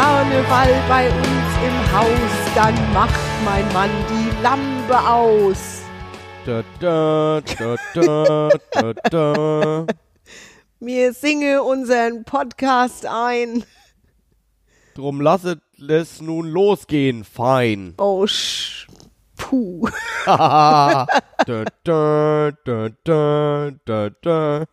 Karneval bei uns im Haus, dann macht mein Mann die Lampe aus. Da, da, da, da, da, da. Mir singe unseren Podcast ein. Drum lasset es nun losgehen, fein. Oh, sch puh.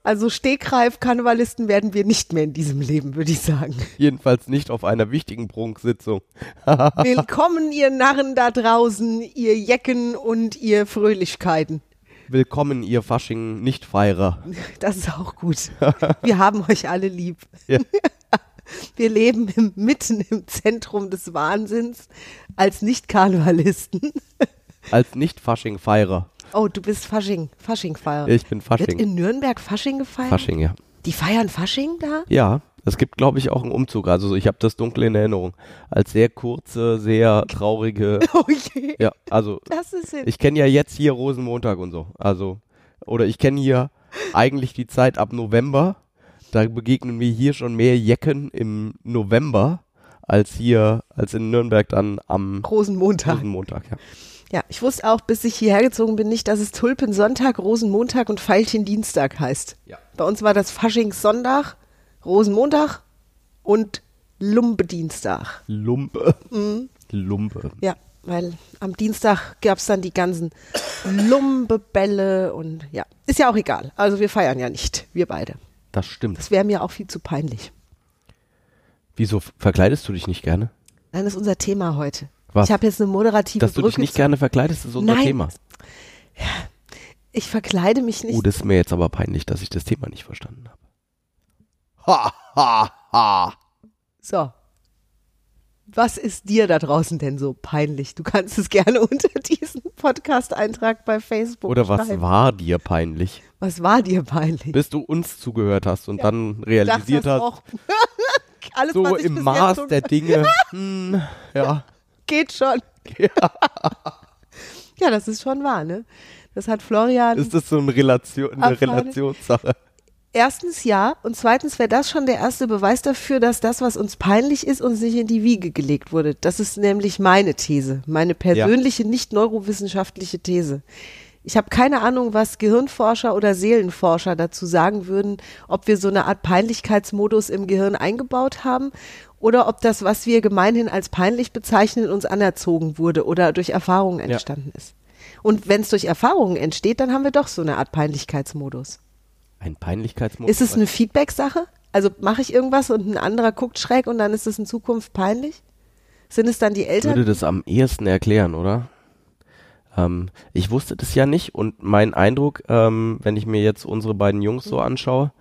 Also Stegreif-Karnevalisten werden wir nicht mehr in diesem Leben, würde ich sagen. Jedenfalls nicht auf einer wichtigen Prunksitzung. Willkommen, ihr Narren da draußen, ihr Jecken und ihr Fröhlichkeiten. Willkommen, ihr Fasching-Nichtfeierer. Das ist auch gut. Wir haben euch alle lieb. Ja. Wir leben im, mitten im Zentrum des Wahnsinns als Nicht-Karnevalisten. Als Nicht-Fasching-Feierer. Oh, du bist Fasching, Fasching-Feier. Ich bin Wird Fasching. in Nürnberg Fasching gefeiert? Fasching, ja. Die feiern Fasching da? Ja, es gibt, glaube ich, auch einen Umzug. Also ich habe das dunkel in Erinnerung. Als sehr kurze, sehr traurige. Oh je, Ja, also das ist hin. ich kenne ja jetzt hier Rosenmontag und so. Also, oder ich kenne hier eigentlich die Zeit ab November. Da begegnen mir hier schon mehr Jecken im November als hier, als in Nürnberg dann am Rosenmontag. Rosenmontag. Ja. Ja, ich wusste auch, bis ich hierher gezogen bin, nicht, dass es Tulpensonntag, Rosenmontag und Veilchendienstag heißt. Ja. Bei uns war das Faschingssonntag, Rosenmontag und Lumpedienstag. Lumpe. Mhm. Lumpe. Ja, weil am Dienstag gab es dann die ganzen Lumpebälle und ja, ist ja auch egal. Also wir feiern ja nicht, wir beide. Das stimmt. Das wäre mir auch viel zu peinlich. Wieso verkleidest du dich nicht gerne? Nein, das ist unser Thema heute. Was? Ich habe jetzt eine moderative Dass du dich Brücke nicht zu- gerne verkleidest, ist unser Nein. Thema. Ich verkleide mich nicht. Oh, das ist mir jetzt aber peinlich, dass ich das Thema nicht verstanden habe. Ha, ha, ha. So. Was ist dir da draußen denn so peinlich? Du kannst es gerne unter diesen Podcast-Eintrag bei Facebook Oder was schreiben. war dir peinlich? Was war dir peinlich? Bis du uns zugehört hast und dann Dachtest realisiert hast, auch, alles, so was ich im Maß der Dinge, hm, ja, geht schon. Ja. das ist schon wahr, ne? Das hat Florian ist das so eine, Relation, eine Erfahrene- Relationssache. erstens ja und zweitens wäre das schon der erste Beweis dafür, dass das, was uns peinlich ist, uns nicht in die Wiege gelegt wurde. Das ist nämlich meine These, meine persönliche, nicht neurowissenschaftliche These. Ich habe keine Ahnung, was Gehirnforscher oder Seelenforscher dazu sagen würden, ob wir so eine Art Peinlichkeitsmodus im Gehirn eingebaut haben oder ob das, was wir gemeinhin als peinlich bezeichnen, uns anerzogen wurde oder durch Erfahrungen entstanden ist. Und wenn es durch Erfahrungen entsteht, dann haben wir doch so eine Art Peinlichkeitsmodus. Ein Peinlichkeitsmodus. Ist es eine Feedback-Sache? Also mache ich irgendwas und ein anderer guckt schräg und dann ist es in Zukunft peinlich? Sind es dann die Eltern? würde das am ehesten erklären, oder? Ähm, ich wusste das ja nicht und mein Eindruck, ähm, wenn ich mir jetzt unsere beiden Jungs so anschaue,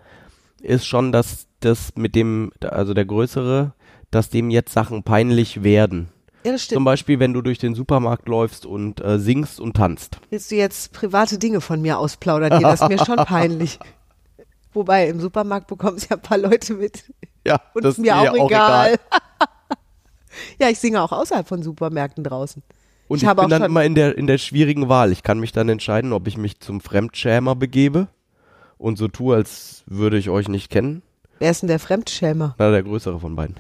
ist schon, dass das mit dem, also der Größere, dass dem jetzt Sachen peinlich werden. ja, das Zum stimmt. Beispiel, wenn du durch den Supermarkt läufst und äh, singst und tanzt. Willst du jetzt private Dinge von mir ausplaudern? Das ist mir schon peinlich. Wobei, im Supermarkt bekommen es ja ein paar Leute mit. Ja, Und das ist mir dir auch egal. ja, ich singe auch außerhalb von Supermärkten draußen. Und Ich ich, bin dann immer in der, in der schwierigen Wahl. Ich kann mich dann entscheiden, ob ich mich zum Fremdschämer begebe und so tue, als würde ich euch nicht kennen. Wer ist denn der Fremdschämer? Na, der größere von beiden.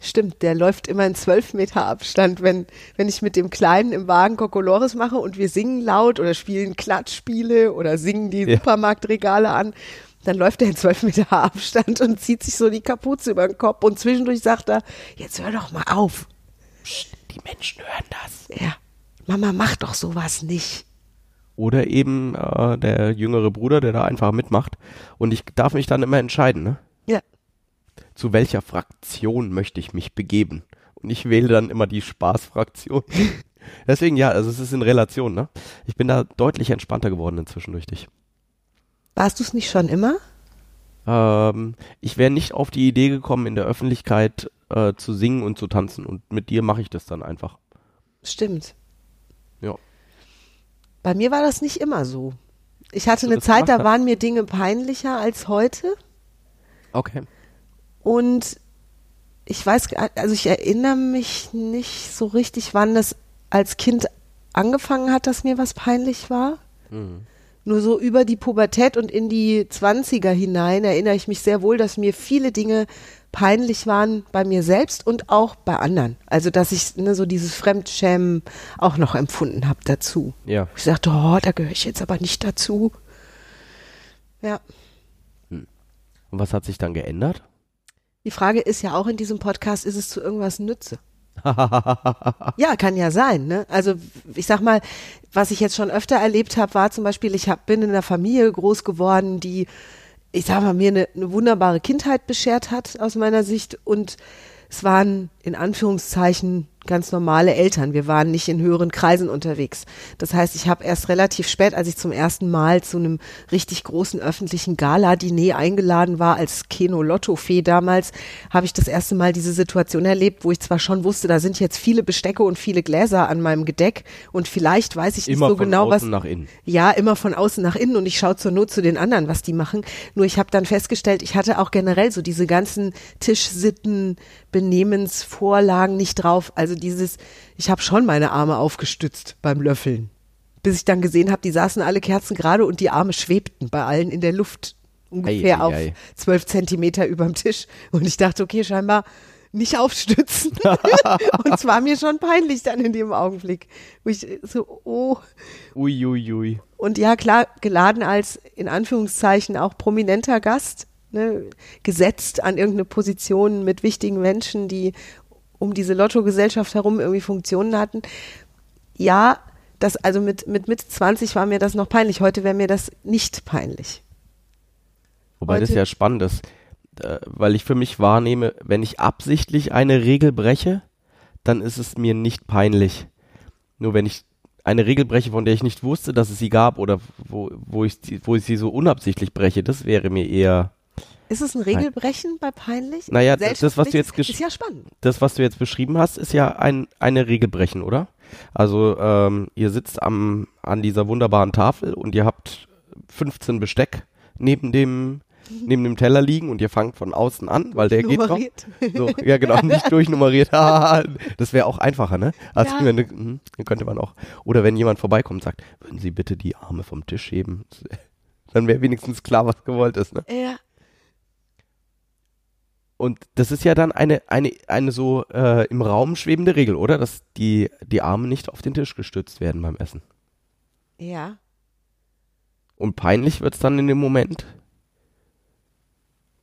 Stimmt, der läuft immer in zwölf Meter Abstand. Wenn, wenn ich mit dem Kleinen im Wagen Kokolores mache und wir singen laut oder spielen Klatschspiele oder singen die Ja. Supermarktregale an, dann läuft er in zwölf Meter Abstand und zieht sich so die Kapuze über den Kopf und zwischendurch sagt er, jetzt hör doch mal auf. Die Menschen hören das. Ja, Mama, mach doch sowas nicht. Oder eben äh, der jüngere Bruder, der da einfach mitmacht. Und ich darf mich dann immer entscheiden, ne? Ja, zu welcher Fraktion möchte ich mich begeben. Und ich wähle dann immer die Spaßfraktion. Deswegen ja, also es ist in Relation, ne? Ich bin da deutlich entspannter geworden inzwischen durch dich. warst du es nicht schon immer? Ähm, ich wäre nicht auf die Idee gekommen, in der Öffentlichkeit äh, zu singen und zu tanzen. Und mit dir mache ich das dann einfach. Stimmt. Bei mir war das nicht immer so. Ich hatte eine Zeit, da waren mir Dinge peinlicher als heute. Okay. Und ich weiß, gar- also ich erinnere mich nicht so richtig, wann das als Kind angefangen hat, dass mir was peinlich war. Mhm. Nur so über die Pubertät und in die Zwanziger hinein erinnere ich mich sehr wohl, dass mir viele Dinge peinlich waren bei mir selbst und auch bei anderen. Also dass ich ne, so dieses Fremdschämen auch noch empfunden habe dazu. Ja. Ich sagte, oh, da gehöre ich jetzt aber nicht dazu. Ja. Und was hat sich dann geändert? Die Frage ist ja auch in diesem Podcast, ist es zu irgendwas nütze? ja, kann ja sein. Ne? Also ich sag mal, was ich jetzt schon öfter erlebt habe, war zum Beispiel, ich hab, bin in einer Familie groß geworden, die, ich sag mal, mir eine, eine wunderbare Kindheit beschert hat aus meiner Sicht und es waren in Anführungszeichen ganz normale Eltern. Wir waren nicht in höheren Kreisen unterwegs. Das heißt, ich habe erst relativ spät, als ich zum ersten Mal zu einem richtig großen öffentlichen Gala-Diner eingeladen war, als Keno-Lotto-Fee damals, habe ich das erste Mal diese Situation erlebt, wo ich zwar schon wusste, da sind jetzt viele Bestecke und viele Gläser an meinem Gedeck und vielleicht weiß ich nicht Immer so von genau, was. außen nach innen. Ja, immer von außen nach innen und ich schaue zur Not zu den anderen, was die machen. Nur ich habe dann festgestellt, ich hatte auch generell so diese ganzen Tischsitten, Benehmensvorlagen nicht drauf. Also dieses, ich habe schon meine Arme aufgestützt beim Löffeln. Bis ich dann gesehen habe, die saßen alle Kerzen gerade und die Arme schwebten bei allen in der Luft. Ungefähr Ei, ei, auf zwölf Zentimeter überm Tisch. Und ich dachte, okay, scheinbar nicht aufstützen. und es war mir schon peinlich dann in dem Augenblick. Wo ich so, oh. Uiuiui. Ui, ui. Und ja, klar, geladen als in Anführungszeichen auch prominenter Gast, ne, gesetzt an irgendeine Position mit wichtigen Menschen, die um diese Lottogesellschaft herum irgendwie Funktionen hatten. Ja, das, also mit, mit Mitte 20 war mir das noch peinlich. Heute wäre mir das nicht peinlich. Wobei das Heute- ja spannend ist, äh, weil ich für mich wahrnehme, wenn ich absichtlich eine Regel breche, dann ist es mir nicht peinlich. Nur wenn ich eine Regel breche, von der ich nicht wusste, dass es sie gab oder wo, wo, ich, wo ich sie so unabsichtlich breche, das wäre mir eher Ist es ein Regelbrechen bei peinlich? Naja, das- was du jetzt Ist ja spannend. das, was du jetzt beschrieben hast, ist ja ein, eine Regelbrechen, oder? Also ähm, ihr sitzt am, an dieser wunderbaren Tafel und ihr habt 15 Besteck neben dem, neben dem Teller liegen und ihr fangt von außen an, weil der geht noch. Nummeriert. So, ja, genau, nicht durchnummeriert. Haha, das wäre auch einfacher, ne? Also Ja. wenn, dann könnte man auch. Oder wenn jemand vorbeikommt und sagt, würden Sie bitte die Arme vom Tisch heben? Dann wäre wenigstens klar, was gewollt ist, ne? Ja. Und das ist ja dann eine, eine, eine so äh, im Raum schwebende Regel, oder? Dass die, die Arme nicht auf den Tisch gestützt werden beim Essen. Ja. Und peinlich wird's dann in dem Moment,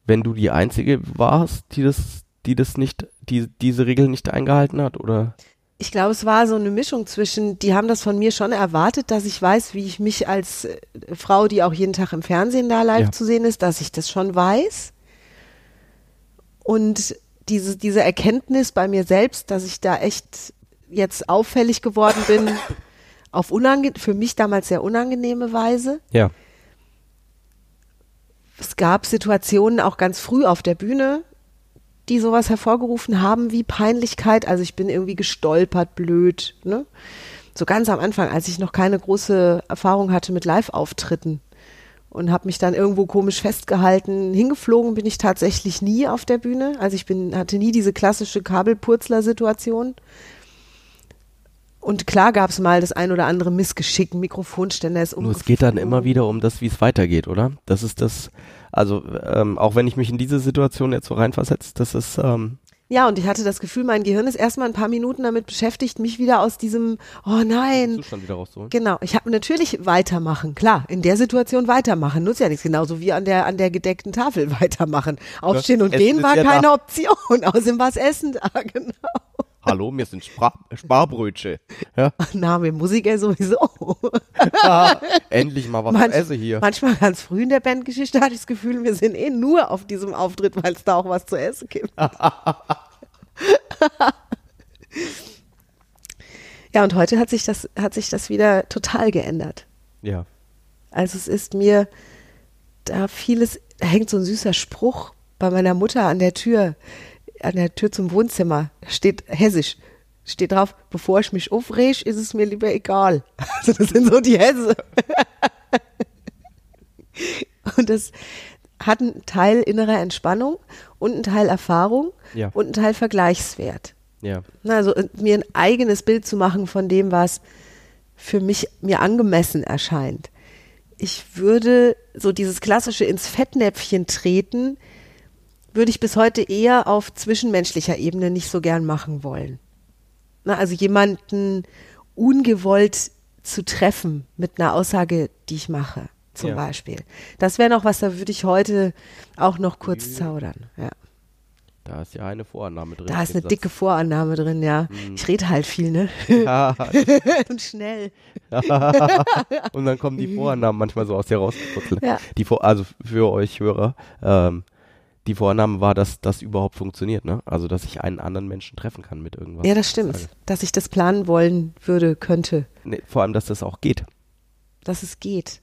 wenn du die Einzige warst, die das, die das nicht, die diese Regel nicht eingehalten hat, oder? Ich glaube, es war so eine Mischung zwischen, die haben das von mir schon erwartet, dass ich weiß, wie ich mich als äh, Frau, die auch jeden Tag im Fernsehen da live Ja. zu sehen ist, dass ich das schon weiß. Und diese, diese Erkenntnis bei mir selbst, dass ich da echt jetzt auffällig geworden bin, auf unange für mich damals sehr unangenehme Weise. Ja. Es gab Situationen auch ganz früh auf der Bühne, die sowas hervorgerufen haben wie Peinlichkeit. Also ich bin irgendwie gestolpert, blöd. Ne? So ganz am Anfang, als ich noch keine große Erfahrung hatte mit Live-Auftritten und habe mich dann irgendwo komisch festgehalten. Hingeflogen bin ich tatsächlich nie auf der Bühne. Also ich bin, hatte nie diese klassische Kabelpurzler-Situation. Und klar gab es mal das ein oder andere Missgeschick, Mikrofonständer ist Nur es geht dann immer wieder um das, wie es weitergeht, oder? Das ist das, also ähm, auch wenn ich mich in diese Situation jetzt so reinversetze, das ist, ähm, Ja, und ich hatte das Gefühl, mein Gehirn ist erstmal ein paar Minuten damit beschäftigt, mich wieder aus diesem, oh nein. Zustand wieder rauszuholen. Genau, ich habe natürlich weitermachen, klar, in der Situation weitermachen, nutzt ja nichts, genauso wie an der, an der gedeckten Tafel weitermachen. Aufstehen und Essen gehen war ja keine da. Option, außerdem war es Essen da, genau. Hallo, mir sind Spra Sparbrötchen. Ja, Na, mit Musik ja sowieso. endlich mal was Manch- zu essen hier. Manchmal ganz früh in der Bandgeschichte hatte ich das Gefühl, wir sind eh nur auf diesem Auftritt, weil es da auch was zu essen gibt. Ja, und heute hat sich das, hat sich das wieder total geändert. Ja. Also es ist mir da vieles, da hängt so ein süßer Spruch bei meiner Mutter an der Tür, an der Tür zum Wohnzimmer, steht hessisch, steht drauf, bevor ich mich aufreg, ist es mir lieber egal. Also das sind so die Hesse. Und das hat einen Teil innerer Entspannung und einen Teil Erfahrung Ja. und einen Teil Vergleichswert. Ja. Also äh, mir ein eigenes Bild zu machen von dem, was für mich mir angemessen erscheint. ich würde so dieses klassische ins Fettnäpfchen treten, würde ich bis heute eher auf zwischenmenschlicher Ebene nicht so gern machen wollen. Na, also jemanden ungewollt zu treffen mit einer Aussage, die ich mache, zum ja. Beispiel. Das wäre noch was, da würde ich heute auch noch kurz zaudern. Ja. Da ist ja eine Vorannahme drin. Da ist eine Satz. dicke Vorannahme drin, ja. Hm. Ich rede halt viel, ne? Ja. Und schnell. Und dann kommen die Vorannahmen manchmal so aus dir rausgeputzelt. Ja. Die Vor also für euch Hörer, ähm, die Vorannahme war, dass das überhaupt funktioniert, ne? Also, dass ich einen anderen Menschen treffen kann mit irgendwas. Ja, das stimmt. Sage. Dass ich das planen wollen würde, könnte. Nee, vor allem, dass das auch geht. Dass es geht.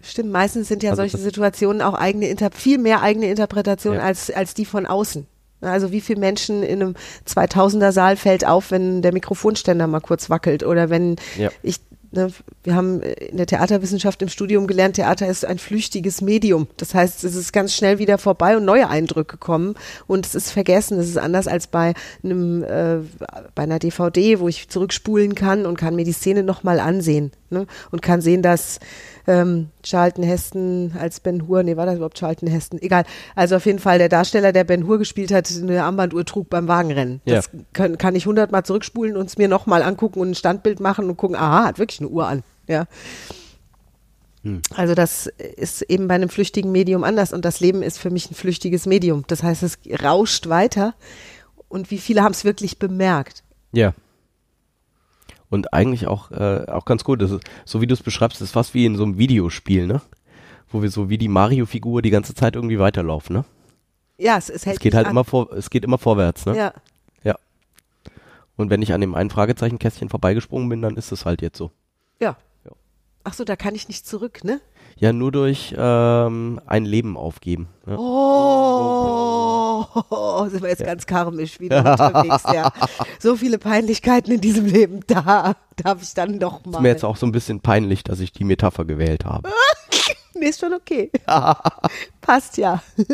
Stimmt, meistens sind ja also solche Situationen auch eigene, Inter viel mehr eigene Interpretation ja. als, als die von außen. Also wie viele Menschen in einem 2000er Saal fällt auf, wenn der Mikrofonständer mal kurz wackelt oder wenn ja. ich Ne, wir haben in der Theaterwissenschaft im Studium gelernt, Theater ist ein flüchtiges Medium. Das heißt, es ist ganz schnell wieder vorbei und neue Eindrücke kommen und es ist vergessen. Es ist anders als bei einem äh, bei einer DVD, wo ich zurückspulen kann und kann mir die Szene nochmal ansehen ne? und kann sehen, dass ähm, Charlton Heston als Ben Hur, nee, war das überhaupt Charlton Heston? Egal. Also auf jeden Fall der Darsteller, der Ben Hur gespielt hat, eine Armbanduhr trug beim Wagenrennen. Ja. Das kann, kann ich hundertmal zurückspulen und es mir nochmal angucken und ein Standbild machen und gucken, aha, hat wirklich eine Uhr an. Ja. Hm. Also das ist eben bei einem flüchtigen Medium anders und das Leben ist für mich ein flüchtiges Medium. Das heißt, es rauscht weiter und wie viele haben es wirklich bemerkt? Ja und eigentlich auch, äh, auch ganz gut. Das ist, so wie du es beschreibst, ist fast wie in so einem Videospiel, ne? Wo wir so wie die Mario-Figur die ganze Zeit irgendwie weiterlaufen, ne? Ja, es, es hält Es geht halt an. immer vor, es geht immer vorwärts, ne? Ja. Ja. Und wenn ich an dem einen Fragezeichenkästchen vorbeigesprungen bin, dann ist es halt jetzt so. Ja. ja. Ach so, da kann ich nicht zurück, ne? Ja, nur durch ähm, ein Leben aufgeben. Ja. Oh, sind wir jetzt ja. ganz karmisch wieder unterwegs, ja. So viele Peinlichkeiten in diesem Leben, da darf ich dann doch mal. Ist mir jetzt auch so ein bisschen peinlich, dass ich die Metapher gewählt habe. nee, ist schon okay. Passt ja. ja.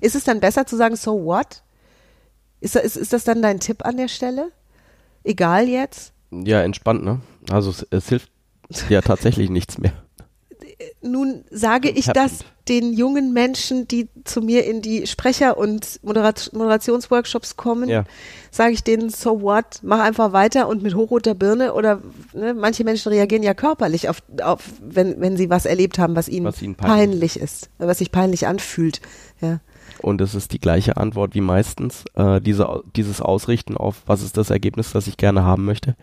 Ist es dann besser zu sagen, so what? Ist, ist, ist das dann dein Tipp an der Stelle? Egal jetzt? Ja, entspannt, ne? Also es, es hilft ja tatsächlich nichts mehr nun sage ich das den jungen Menschen, die zu mir in die Sprecher- und Moderat Moderationsworkshops kommen, ja. sage ich denen, so what, mach einfach weiter und mit hochroter Birne oder ne, manche Menschen reagieren ja körperlich auf, auf wenn, wenn sie was erlebt haben, was ihnen, was ihnen peinlich. peinlich. ist, was sich peinlich anfühlt. Ja. Und es ist die gleiche Antwort wie meistens, äh, diese, dieses Ausrichten auf, was ist das Ergebnis, das ich gerne haben möchte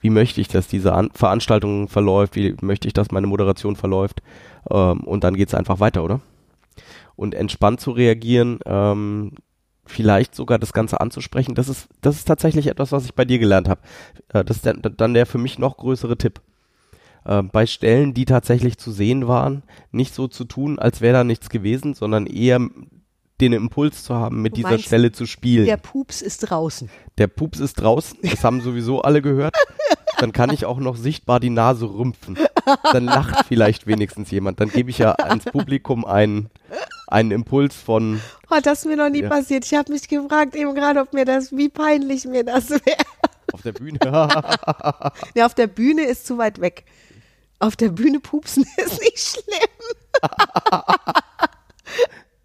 wie möchte ich, dass diese An Veranstaltung verläuft, wie möchte ich, dass meine Moderation verläuft ähm, und dann geht's einfach weiter, oder? Und entspannt zu reagieren, ähm, vielleicht sogar das Ganze anzusprechen, das ist, das ist tatsächlich etwas, was ich bei dir gelernt habe. Äh, das ist der, dann der für mich noch größere Tipp. Äh, bei Stellen, die tatsächlich zu sehen waren, nicht so zu tun, als wäre da nichts gewesen, sondern eher den Impuls zu haben, mit du dieser Stelle zu spielen. Der Pups ist draußen. Der Pups ist draußen, das haben sowieso alle gehört. Dann kann ich auch noch sichtbar die Nase rümpfen. Dann lacht vielleicht wenigstens jemand. Dann gebe ich ja ans Publikum einen, einen Impuls von. Oh, das ist mir noch nie ja. passiert. Ich habe mich gefragt eben gerade, ob mir das, wie peinlich mir das wäre. Auf der Bühne. ja, auf der Bühne ist zu weit weg. Auf der Bühne pupsen ist nicht schlimm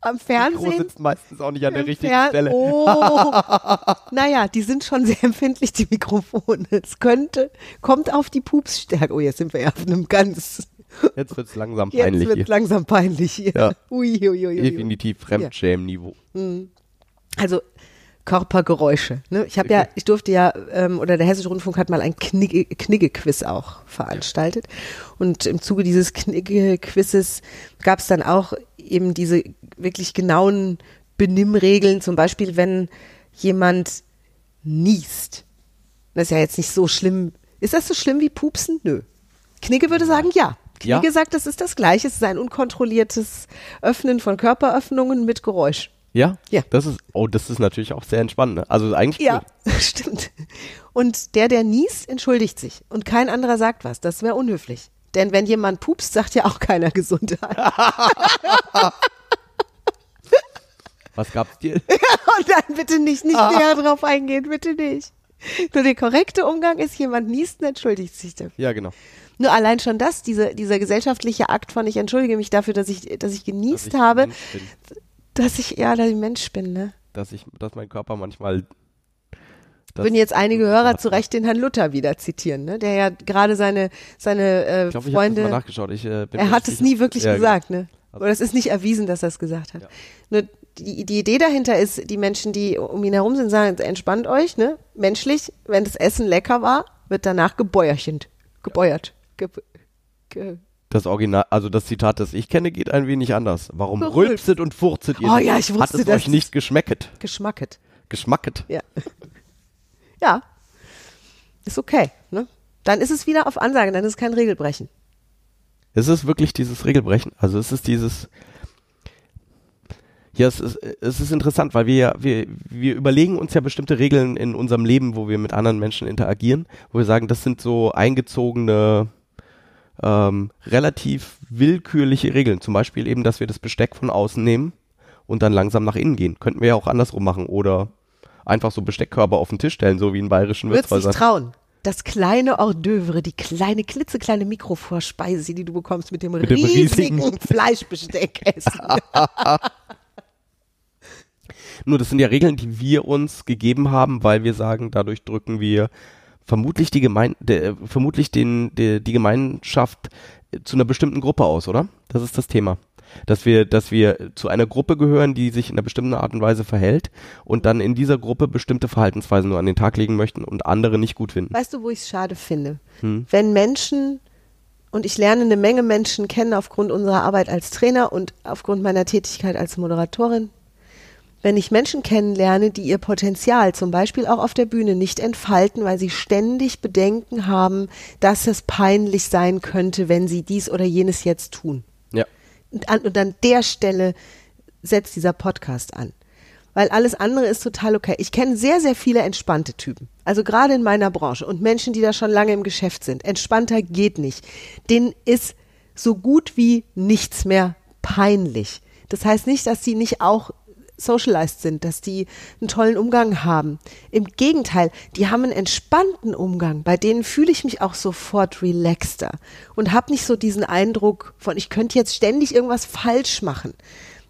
am Fernsehen. Mikro sitzt meistens auch nicht an der richtigen Fer Stelle. Oh. naja, die sind schon sehr empfindlich, die Mikrofone. Es könnte, kommt auf die Pupsstärke. Oh, jetzt sind wir ja auf einem ganz. Jetzt wird es langsam peinlich. Jetzt wird es langsam peinlich hier. Ja. Ui, ui, ui, Definitiv Fremdschämen-Niveau. Hm. Also Körpergeräusche. Ne? Ich habe ja, ich durfte ja, ähm, oder der Hessische Rundfunk hat mal ein Knigge-Quiz auch veranstaltet. Und im Zuge dieses Knigge-Quizzes gab es dann auch eben diese wirklich genauen Benimmregeln, zum Beispiel wenn jemand niest. Das ist ja jetzt nicht so schlimm. Ist das so schlimm wie Pupsen? Nö. Knigge würde sagen, ja. Knigge ja. sagt, das ist das Gleiche. Es ist ein unkontrolliertes Öffnen von Körperöffnungen mit Geräusch. Ja? Ja. Das ist, oh, das ist natürlich auch sehr entspannend. Ne? Also eigentlich. Ja, stimmt. Und der, der niest, entschuldigt sich. Und kein anderer sagt was. Das wäre unhöflich. Denn wenn jemand pupst, sagt ja auch keiner Gesundheit. Was gab's dir? Und dann bitte nicht, nicht ah. näher drauf eingehen, bitte nicht. Nur der korrekte Umgang ist, jemand niest und entschuldigt sich dafür. Ja, genau. Nur allein schon das, diese, dieser gesellschaftliche Akt von ich entschuldige mich dafür, dass ich, dass ich genießt Dass ich habe, dass ich, ja, dass ich Mensch bin, ne? dass ich, dass mein Körper manchmal. das- Würden jetzt einige Hörer zu Recht den Herrn Luther wieder zitieren, ne? Der ja gerade seine, seine äh, Ich glaube, ich das mal Freunde, nachgeschaut. Ich, äh, bin er hat es nie wirklich Ja, gesagt, ne? Also- Oder es ist nicht erwiesen, dass er es gesagt hat. Ja. Nur die, die Idee dahinter ist, die Menschen, die um ihn herum sind, sagen, entspannt euch, ne? Menschlich, wenn das Essen lecker war, wird danach gebäuerchend. Gebäuert. Ge, ge, Das Original, also das Zitat, das ich kenne, geht ein wenig anders. Warum Gerülpst. rülpset und furzet ihr? Oh ja, ich Hat wusste, es dass euch nicht geschmecket? geschmacket. Geschmacket? Ja. ja. Ist okay, ne? Dann ist es wieder auf Ansage, dann ist es kein Regelbrechen. Ist es wirklich dieses Regelbrechen? Also ist es dieses. Ja, es ist, es ist interessant, weil wir, ja- wir, wir überlegen uns ja bestimmte Regeln in unserem Leben, wo wir mit anderen Menschen interagieren, wo wir sagen, das sind so eingezogene, ähm, relativ willkürliche Regeln. Zum Beispiel eben, dass wir das Besteck von außen nehmen und dann langsam nach innen gehen. Könnten wir ja auch andersrum machen oder einfach so Besteckkörper auf den Tisch stellen, so wie in bayerischen Würdest dich Wirtshäusern. trauen. Das kleine Hors d'oeuvre, die kleine, klitzekleine Mikrovorspeise, die du bekommst mit dem, dem riesigen, riesigen- Fleischbesteck essen. Nur das sind ja Regeln, die wir uns gegeben haben, weil wir sagen, dadurch drücken wir vermutlich die Gemein der, vermutlich den, der, die Gemeinschaft äh, zu einer bestimmten Gruppe aus, oder? Das ist das Thema. Dass wir, dass wir zu einer Gruppe gehören, die sich in einer bestimmten Art und Weise verhält und dann in dieser Gruppe bestimmte Verhaltensweisen nur an den Tag legen möchten und andere nicht gut finden. Weißt du, wo ich es schade finde? Hm. Wenn Menschen, und ich lerne eine Menge Menschen kennen aufgrund unserer Arbeit als Trainer und aufgrund meiner Tätigkeit als Moderatorin, wenn ich Menschen kennenlerne, die ihr Potenzial zum Beispiel auch auf der Bühne nicht entfalten, weil sie ständig Bedenken haben, dass es peinlich sein könnte, wenn sie dies oder jenes jetzt tun. Ja. Und an, und an der Stelle setzt dieser Podcast an. Weil alles andere ist total okay. Ich kenne sehr, sehr viele entspannte Typen. Also gerade in meiner Branche und Menschen, die da schon lange im Geschäft sind. Entspannter geht nicht. Denen ist so gut wie nichts mehr peinlich. Das heißt nicht, dass sie nicht auch socialized sind, dass die einen tollen Umgang haben. Im Gegenteil, die haben einen entspannten Umgang. Bei denen fühle ich mich auch sofort relaxter und habe nicht so diesen Eindruck von, ich könnte jetzt ständig irgendwas falsch machen.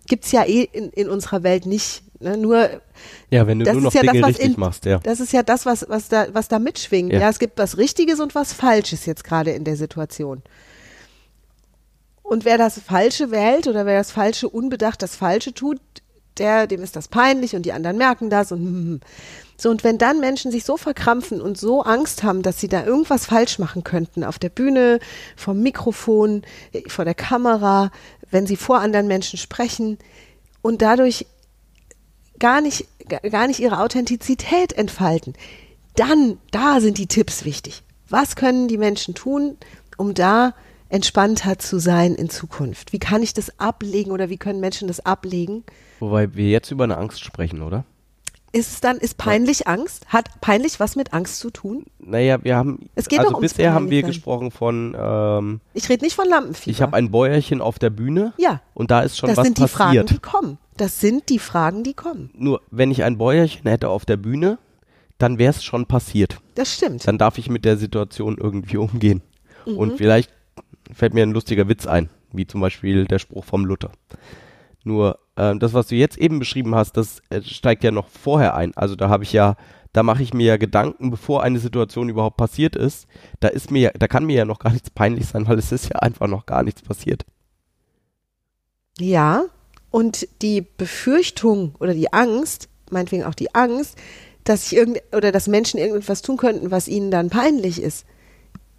Gibt's ja eh in, in unserer Welt nicht. Ne? Nur Ja, wenn du das nur noch ist ja Dinge das, was richtig in, machst, ja. Das ist ja das, was, was da, was da mitschwingt. Ja. Ja. es gibt was Richtiges und was Falsches jetzt gerade in der Situation. Und wer das Falsche wählt oder wer das Falsche unbedacht das Falsche tut, der, dem ist das peinlich und die anderen merken das und hm, hm. so. Und wenn dann Menschen sich so verkrampfen und so Angst haben, dass sie da irgendwas falsch machen könnten, auf der Bühne, vom Mikrofon, äh, vor der Kamera, wenn sie vor anderen Menschen sprechen und dadurch gar nicht, ga- gar nicht ihre Authentizität entfalten, dann, da sind die Tipps wichtig. Was können die Menschen tun, um da entspannter zu sein in Zukunft? Wie kann ich das ablegen oder wie können Menschen das ablegen? Wobei wir jetzt über eine Angst sprechen, oder? Ist es dann, ist peinlich Angst? Hat peinlich was mit Angst zu tun? Naja, wir haben, Es geht also doch ums bisher haben wir gesprochen von, ähm, Ich rede nicht von Lampenfieber. ich habe ein Bäuerchen auf der Bühne Ja. und da ist schon das was sind die Fragen, passiert. die kommen. Das sind die Fragen, die kommen. Nur, wenn ich ein Bäuerchen hätte auf der Bühne, dann wäre es schon passiert. Das stimmt. Dann darf ich mit der Situation irgendwie umgehen. Mhm. Und vielleicht fällt mir ein lustiger Witz ein, wie zum Beispiel der Spruch vom Luther. Nur ähm, das, was du jetzt eben beschrieben hast, das äh, steigt ja noch vorher ein. Also da habe ich ja, da mache ich mir ja Gedanken, bevor eine Situation überhaupt passiert ist. Da ist mir, da kann mir ja noch gar nichts peinlich sein, weil es ist ja einfach noch gar nichts passiert. Ja, und die Befürchtung oder die Angst, meinetwegen auch die Angst, dass ich irgend oder dass Menschen irgendetwas tun könnten, was ihnen dann peinlich ist,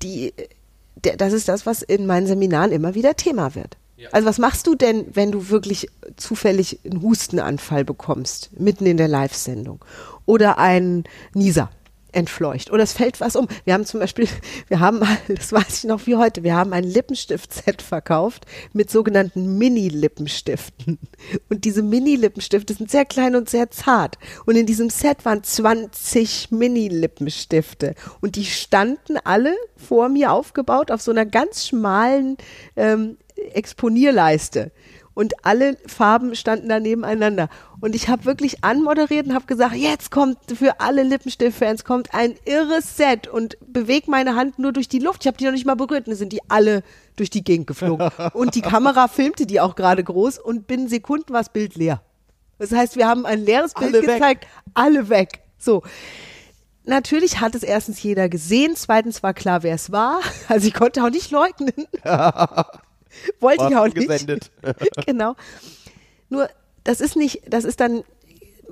die, der, das ist das, was in meinen Seminaren immer wieder Thema wird. Also was machst du denn, wenn du wirklich zufällig einen Hustenanfall bekommst, mitten in der Live-Sendung? Oder ein Nieser entfleucht oder es fällt was um. Wir haben zum Beispiel, wir haben, das weiß ich noch wie heute, wir haben ein Lippenstift-Set verkauft mit sogenannten Mini-Lippenstiften. Und diese Mini-Lippenstifte sind sehr klein und sehr zart. Und in diesem Set waren 20 Mini-Lippenstifte. Und die standen alle vor mir aufgebaut auf so einer ganz schmalen ähm, Exponierleiste. und alle Farben standen da nebeneinander. Und ich habe wirklich anmoderiert und habe gesagt, jetzt kommt für alle Lippenstift-Fans kommt ein irres Set und beweg meine Hand nur durch die Luft. Ich habe die noch nicht mal berührt. Und dann sind die alle durch die Gegend geflogen. Und die Kamera filmte die auch gerade groß und binnen Sekunden war das Bild leer. Das heißt, wir haben ein leeres Bild Alle weg. gezeigt, alle weg. So. Natürlich hat es erstens jeder gesehen, zweitens war klar, wer es war. Also ich konnte auch nicht leugnen. Wollte ich auch nicht. gesendet. genau. Nur, das ist nicht, das ist dann,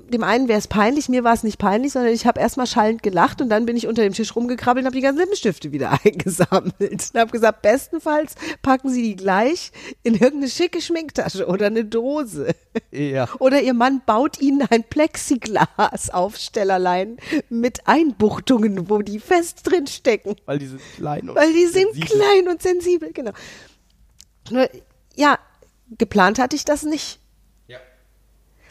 dem einen wäre es peinlich, mir war es nicht peinlich, sondern ich habe erstmal schallend gelacht und dann bin ich unter dem Tisch rumgekrabbelt und habe die ganzen Lippenstifte wieder eingesammelt. Und habe gesagt, bestenfalls packen Sie die gleich in irgendeine schicke Schminktasche oder eine Dose. Ja. Oder Ihr Mann baut Ihnen ein Plexiglas-Aufstellerlein mit Einbuchtungen, wo die fest drin stecken. Weil die sind klein und Weil die sind sensibel. klein und sensibel, genau. Nur, ja, geplant hatte ich das nicht. Ja.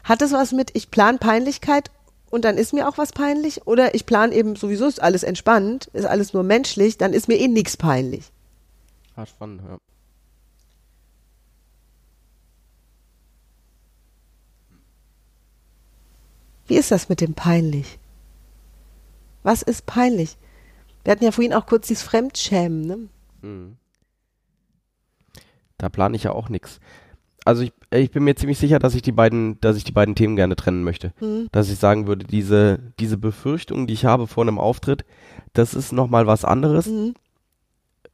Hat das was mit, ich plan Peinlichkeit und dann ist mir auch was peinlich? Oder ich plan eben, sowieso ist alles entspannt, ist alles nur menschlich, dann ist mir eh nichts peinlich. Ah, spannend, ja. Wie ist das mit dem peinlich? Was ist peinlich? Wir hatten ja vorhin auch kurz dieses Fremdschämen, ne? Mhm. Da plane ich ja auch nichts. Also ich, ich bin mir ziemlich sicher, dass ich die beiden, dass ich die beiden Themen gerne trennen möchte. Mhm. Dass ich sagen würde, diese, diese Befürchtung, die ich habe vor einem Auftritt, das ist nochmal was anderes. Mhm.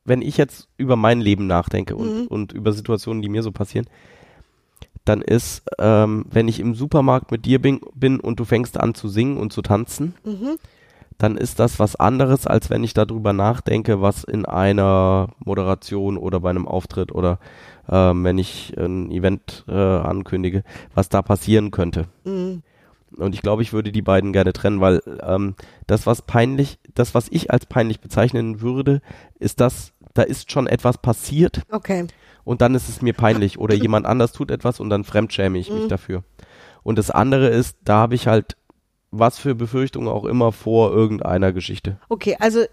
Wenn ich jetzt über mein Leben nachdenke und, Mhm. und über Situationen, die mir so passieren, dann ist, ähm, wenn ich im Supermarkt mit dir bin, bin und du fängst an zu singen und zu tanzen, Mhm. Dann ist das was anderes, als wenn ich darüber nachdenke, was in einer Moderation oder bei einem Auftritt oder ähm, wenn ich ein Event äh, ankündige, was da passieren könnte. Mhm. Und ich glaube, ich würde die beiden gerne trennen, weil ähm, das, was peinlich, das, was ich als peinlich bezeichnen würde, ist das, da ist schon etwas passiert Okay. und dann ist es mir peinlich oder jemand anders tut etwas und dann fremdschäme ich mich Mhm. dafür. Und das andere ist, da habe ich halt was für Befürchtungen auch immer vor irgendeiner Geschichte. Okay, also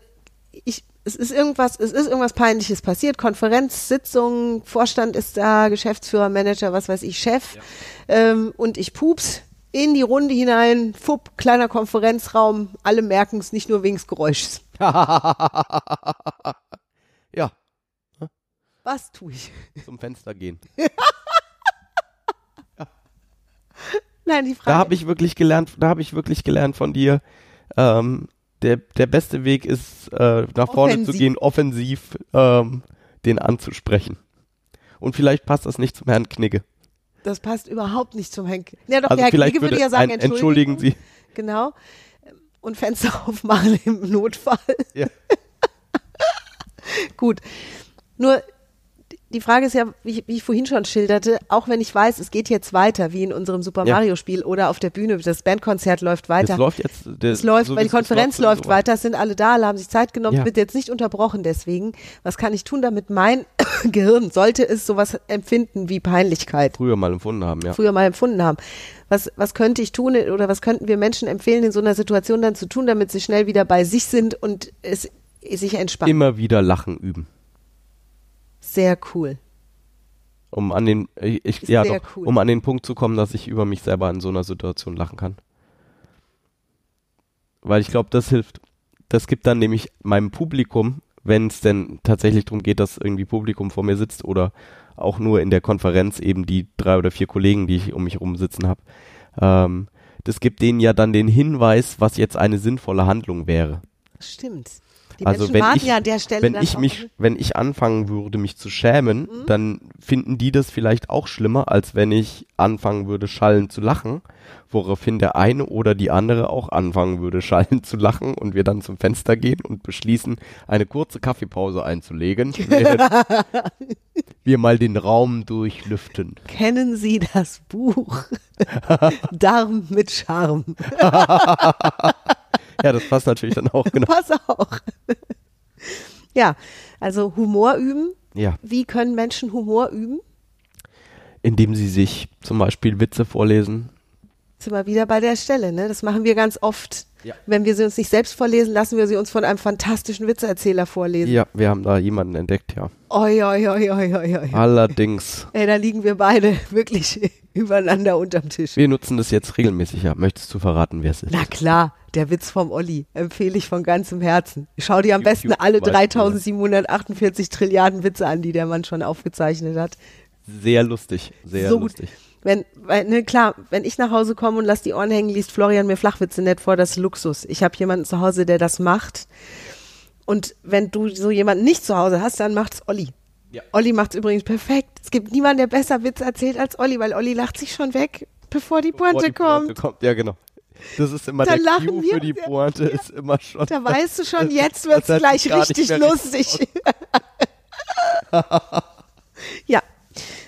ich, es ist irgendwas, es ist irgendwas Peinliches passiert. Konferenz, Sitzung, Vorstand ist da, Geschäftsführer, Manager, was weiß ich, Chef. Ähm, und ich pups in die Runde hinein, fupp, kleiner Konferenzraum, alle merken es nicht nur wegen des Geräusches. ja, Was tue ich? zum Fenster gehen. Nein, die Frage. Da habe ich wirklich gelernt, da habe ich wirklich gelernt von dir. Ähm, der, der beste Weg ist, äh, nach vorne zu Offensiv. gehen, offensiv ähm, den anzusprechen. Und vielleicht passt das nicht zum Herrn Knigge. das passt überhaupt nicht zum Henk. Ja, doch, Also der Herr vielleicht Knigge würde würde ja sagen, ein, entschuldigen. entschuldigen Sie. Genau. Und Fenster aufmachen im Notfall. Ja. Gut. Nur die Frage ist ja, wie ich, wie ich vorhin schon schilderte, auch wenn ich weiß, es geht jetzt weiter, wie in unserem Super. Mario Spiel oder auf der Bühne, das Bandkonzert läuft weiter. Das läuft jetzt. Das es läuft, weil die Konferenz läuft weiter, es sind alle da, alle haben sich Zeit genommen, Ja. es wird jetzt nicht unterbrochen deswegen. Was kann ich tun, damit mein Gehirn, sollte es sowas empfinden wie Peinlichkeit, Früher mal empfunden haben, ja. früher mal empfunden haben. Was, was könnte ich tun oder was könnten wir Menschen empfehlen, in so einer Situation dann zu tun, damit sie schnell wieder bei sich sind und es sich entspannen? Immer wieder Lachen üben. Sehr cool. Um an den, ich, ich Ist ja doch, cool. um an den Punkt zu kommen, dass ich über mich selber in so einer Situation lachen kann. Weil ich glaube, das hilft. Das gibt dann nämlich meinem Publikum, wenn es denn tatsächlich darum geht, dass irgendwie Publikum vor mir sitzt oder auch nur in der Konferenz eben die drei oder vier Kollegen, die ich um mich rum sitzen habe, ähm, das gibt denen ja dann den Hinweis, was jetzt eine sinnvolle Handlung wäre. Stimmt. Die Also Menschen wenn ich- ja an der Stelle wenn ich mich, wenn ich anfangen würde, mich zu schämen, Mhm. dann finden die das vielleicht auch schlimmer, als wenn ich anfangen würde, schallend zu lachen, woraufhin der eine oder die andere auch anfangen würde, schallend zu lachen und wir dann zum Fenster gehen und beschließen, eine kurze Kaffeepause einzulegen, während wir mal den Raum durchlüften. Kennen Sie das Buch Darm mit Charme? Ja, das passt natürlich dann auch genau. Pass auch. ja, also Humor üben. Ja, Wie können Menschen Humor üben? indem sie sich zum Beispiel Witze vorlesen, sind wir wieder bei der Stelle, ne? Das machen wir ganz oft. Ja. Wenn wir sie uns nicht selbst vorlesen, lassen wir sie uns von einem fantastischen Witzeerzähler vorlesen. Ja, wir haben da jemanden entdeckt, ja. Oi, oi, oi, oi, oi, oi. Allerdings. Ey, da liegen wir beide wirklich übereinander unterm Tisch. Wir nutzen das jetzt regelmäßig, ja. Möchtest du verraten, wer es ist? Na klar, der Witz vom Olli empfehle ich von ganzem Herzen. Schau dir am besten YouTube alle zum Beispiel, 3748 Trilliarden Witze an, die der Mann schon aufgezeichnet hat. Sehr lustig, sehr So gut. lustig. Wenn, weil, ne, klar, wenn ich nach Hause komme und lass die Ohren hängen, liest Florian mir Flachwitze nicht vor, das ist Luxus. Ich habe jemanden zu Hause, der das macht. Und wenn du so jemanden nicht zu Hause hast, dann macht's Olli. Ja. Olli macht's übrigens perfekt. Es gibt niemanden, der besser Witze erzählt als Olli, weil Olli lacht sich schon weg, bevor die Pointe kommt. kommt. Ja, genau. Das ist immer Da der lachen Cue für die Pointe, ist immer schon. Da weißt du schon, jetzt wird's hat gleich richtig lustig. ja,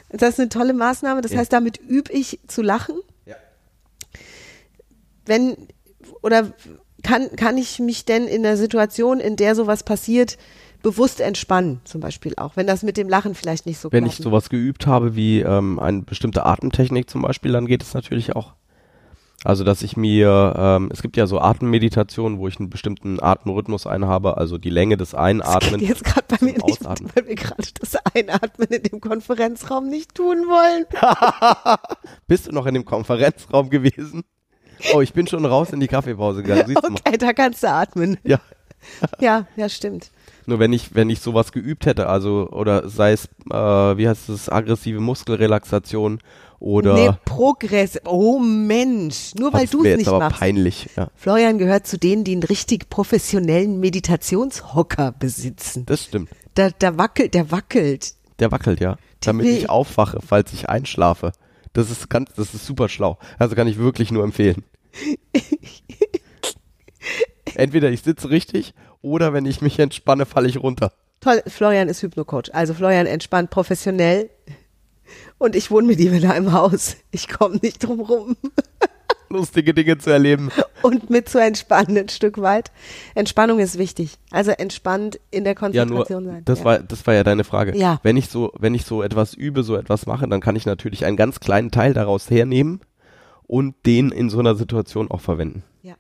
das ist eine tolle Maßnahme. Das Ja. heißt, damit übe ich zu lachen. Ja. Wenn oder kann, kann ich mich denn in der Situation, in der sowas passiert, bewusst entspannen, zum Beispiel auch, wenn das mit dem Lachen vielleicht nicht so Wenn ich sowas geübt habe wie ähm, eine bestimmte Atemtechnik zum Beispiel, dann geht es natürlich auch. Also dass ich mir, ähm, es gibt ja so Atemmeditationen, wo ich einen bestimmten Atemrhythmus einhabe, also die Länge des das Einatmens. geht jetzt gerade bei mir nicht, Ausatmen. weil wir gerade das Einatmen in dem Konferenzraum nicht tun wollen. Bist du noch in dem Konferenzraum gewesen? Oh, ich bin schon raus in die Kaffeepause gegangen. Siehst du mal. Okay, da kannst du atmen. Ja. Ja, ja, stimmt. Nur wenn ich, wenn ich sowas geübt hätte, also, oder sei es, äh, wie heißt es, aggressive Muskelrelaxation oder. Nee, Progress. Oh Mensch, nur weil du es jetzt nicht aber machst. peinlich, ja. Florian gehört zu denen, die einen richtig professionellen Meditationshocker besitzen. Das stimmt. Da, da wackelt, der wackelt. Der wackelt, ja. Damit ich aufwache, falls ich einschlafe. Das ist ganz, das ist super schlau. Also kann ich wirklich nur empfehlen. Entweder ich sitze richtig oder wenn ich mich entspanne, falle ich runter. Toll, Florian ist Hypnocoach. Also Florian entspannt professionell. Und ich wohne mit ihm in einem Haus. Ich komme nicht drum rum. Lustige Dinge zu erleben. Und mit zu entspannen ein Stück weit. Entspannung ist wichtig. Also entspannt in der Ja, nur, Konzentration sein. das ja. war, das war ja deine Frage. Ja. Wenn ich so, wenn ich so etwas übe, so etwas mache, dann kann ich natürlich einen ganz kleinen Teil daraus hernehmen und den in so einer Situation auch verwenden. ja.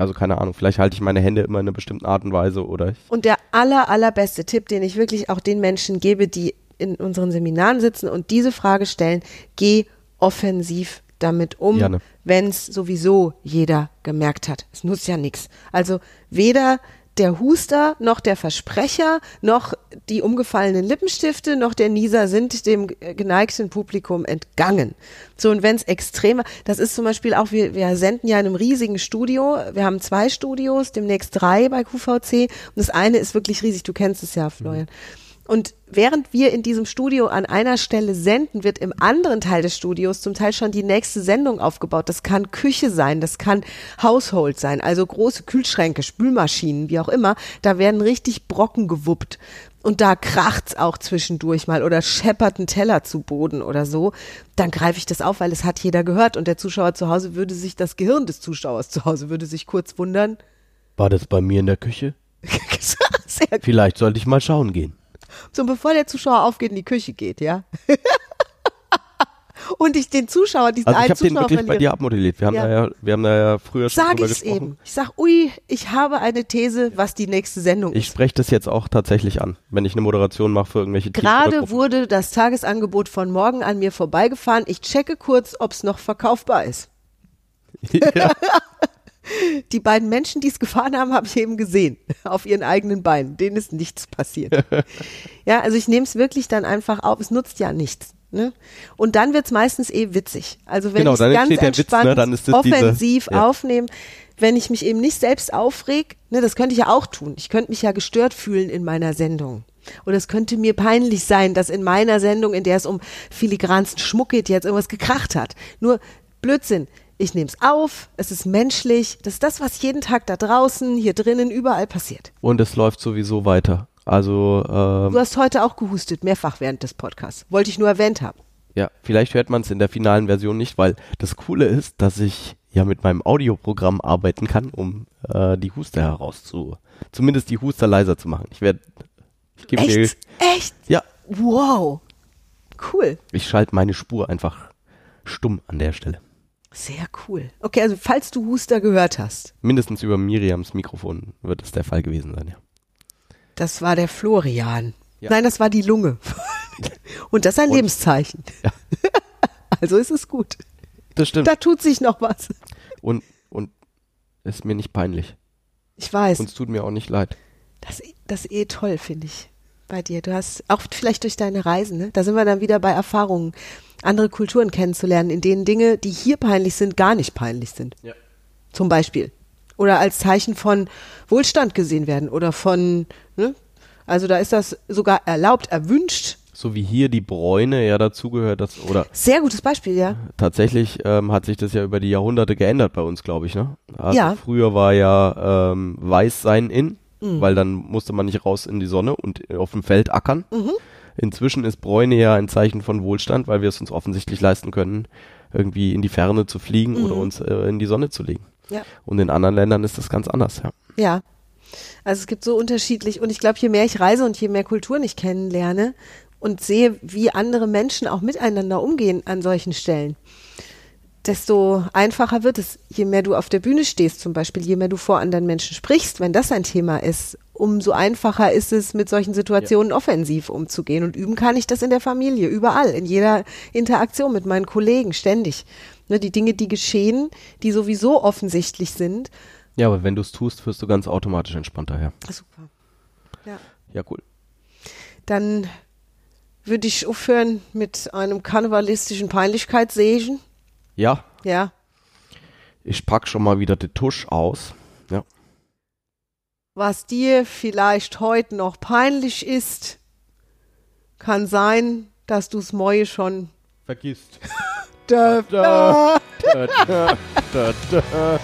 Also keine Ahnung, vielleicht halte ich meine Hände immer in einer bestimmten Art und Weise oder ich, Und der aller, allerbeste Tipp, den ich wirklich auch den Menschen gebe, die in unseren Seminaren sitzen und diese Frage stellen, geh offensiv damit um, wenn es sowieso jeder gemerkt hat. Es nutzt ja nichts. Also weder der Huster, noch der Versprecher, noch die umgefallenen Lippenstifte, noch der Nieser sind dem geneigten Publikum entgangen. So, und wenn es extremer, das ist zum Beispiel auch, wir, wir senden ja in einem riesigen Studio, wir haben zwei Studios, demnächst drei bei QVC, und das eine ist wirklich riesig, du kennst es ja, Florian. Und während wir in diesem Studio an einer Stelle senden, wird im anderen Teil des Studios zum Teil schon die nächste Sendung aufgebaut. Das kann Küche sein, das kann Household sein, also große Kühlschränke, Spülmaschinen, wie auch immer. Da werden richtig Brocken gewuppt. Und da kracht's auch zwischendurch mal oder scheppert ein Teller zu Boden oder so. Dann greife ich das auf, weil es hat jeder gehört. Und der Zuschauer zu Hause würde sich, das Gehirn des Zuschauers zu Hause würde sich kurz wundern. war das bei mir in der Küche? Vielleicht sollte ich mal schauen gehen. So, bevor der Zuschauer aufgeht, in die Küche geht, ja. Und ich den Zuschauer, diesen Also ich habe den wirklich bei verliere. dir abmodelliert. Wir haben Ja. da ja, wir haben da ja früher schon Sag drüber ich's gesprochen. eben. Ich sag, ui, ich habe eine These, was die nächste Sendung Ich ist. spreche das jetzt auch tatsächlich an, wenn ich eine Moderation mache für irgendwelche Gerade wurde das Tagesangebot von morgen an mir vorbeigefahren. Ich checke kurz, ob es noch verkaufbar ist. ja. Die beiden Menschen, die es gefahren haben, habe ich eben gesehen. Auf ihren eigenen Beinen. Denen ist nichts passiert. ja, also ich nehme es wirklich dann einfach auf. Es nutzt ja nichts. Ne? Und dann wird's meistens eh witzig. Also wenn Genau, ich es ganz der Witz, ne? entspannt, Dann ist das diese- offensiv ja. aufnehmen, wenn ich mich eben nicht selbst aufreg, ne, das könnte ich ja auch tun. Ich könnte mich ja gestört fühlen in meiner Sendung. Oder es könnte mir peinlich sein, dass in meiner Sendung, in der es um filigransten Schmuck geht, jetzt irgendwas gekracht hat. Nur Blödsinn. Ich nehme es auf, es ist menschlich. Das ist das, was jeden Tag da draußen, hier drinnen, überall passiert. Und es läuft sowieso weiter. Also ähm, Du hast heute auch gehustet, mehrfach während des Podcasts. Wollte ich nur erwähnt haben. ja, vielleicht hört man es in der finalen Version nicht, weil das Coole ist, dass ich ja mit meinem Audioprogramm arbeiten kann, um äh, die Huster herauszu, zumindest die Huster leiser zu machen. Ich werde, ich gebe Echt? Echt? ja, Wow. Cool. ich schalte meine Spur einfach stumm an der Stelle. Sehr cool. Okay, also falls du Huster gehört hast. Mindestens über Miriams Mikrofon wird es der Fall gewesen sein, ja. Das war der Florian. Ja. Nein, das war die Lunge. Und das ist ein Und- Lebenszeichen. Ja. Also ist es gut. Das stimmt. Da tut sich noch was. Und, und ist mir nicht peinlich. Ich weiß. Und es tut mir auch nicht leid. Das, das ist eh toll, finde ich, bei dir. Du hast auch vielleicht durch deine Reisen, ne? da sind wir dann wieder bei Erfahrungen, andere Kulturen kennenzulernen, in denen Dinge, die hier peinlich sind, gar nicht peinlich sind. Ja. Zum Beispiel. Oder als Zeichen von Wohlstand gesehen werden oder von, ne? Also da ist das sogar erlaubt, erwünscht. So wie hier die Bräune ja dazugehört, das, oder Sehr gutes Beispiel, ja. tatsächlich ähm, hat sich das ja über die Jahrhunderte geändert bei uns, glaube ich, ne? Also Ja. Früher war ja ähm, weiß sein in, Mhm. weil dann musste man nicht raus in die Sonne und auf dem Feld ackern. Mhm. Inzwischen ist Bräune ja ein Zeichen von Wohlstand, weil wir es uns offensichtlich leisten können, irgendwie in die Ferne zu fliegen oder uns äh, in die Sonne zu legen. Mhm. Ja. Und in anderen Ländern ist das ganz anders, ja. Ja. Also es gibt so unterschiedlich und ich glaube, je mehr ich reise und je mehr Kulturen ich kennenlerne und sehe, wie andere Menschen auch miteinander umgehen an solchen Stellen, desto einfacher wird es, je mehr du auf der Bühne stehst zum Beispiel, je mehr du vor anderen Menschen sprichst, wenn das ein Thema ist, umso einfacher ist es, mit solchen Situationen offensiv umzugehen. Und üben kann ich das in der Familie, überall, in jeder Interaktion mit meinen Kollegen, ständig. Ne, die Dinge, die geschehen, die sowieso offensichtlich sind. Ja, aber wenn du es tust, wirst du ganz automatisch entspannter, ja. Super. Ja. Ja, cool. Dann würde ich aufhören mit einem karnevalistischen Peinlichkeitssegen. Ja, Ja. ich pack schon mal wieder den Tusch aus. Ja. Was dir vielleicht heute noch peinlich ist, kann sein, dass du's Moje schon Vergisst. da, Da, da, da, da.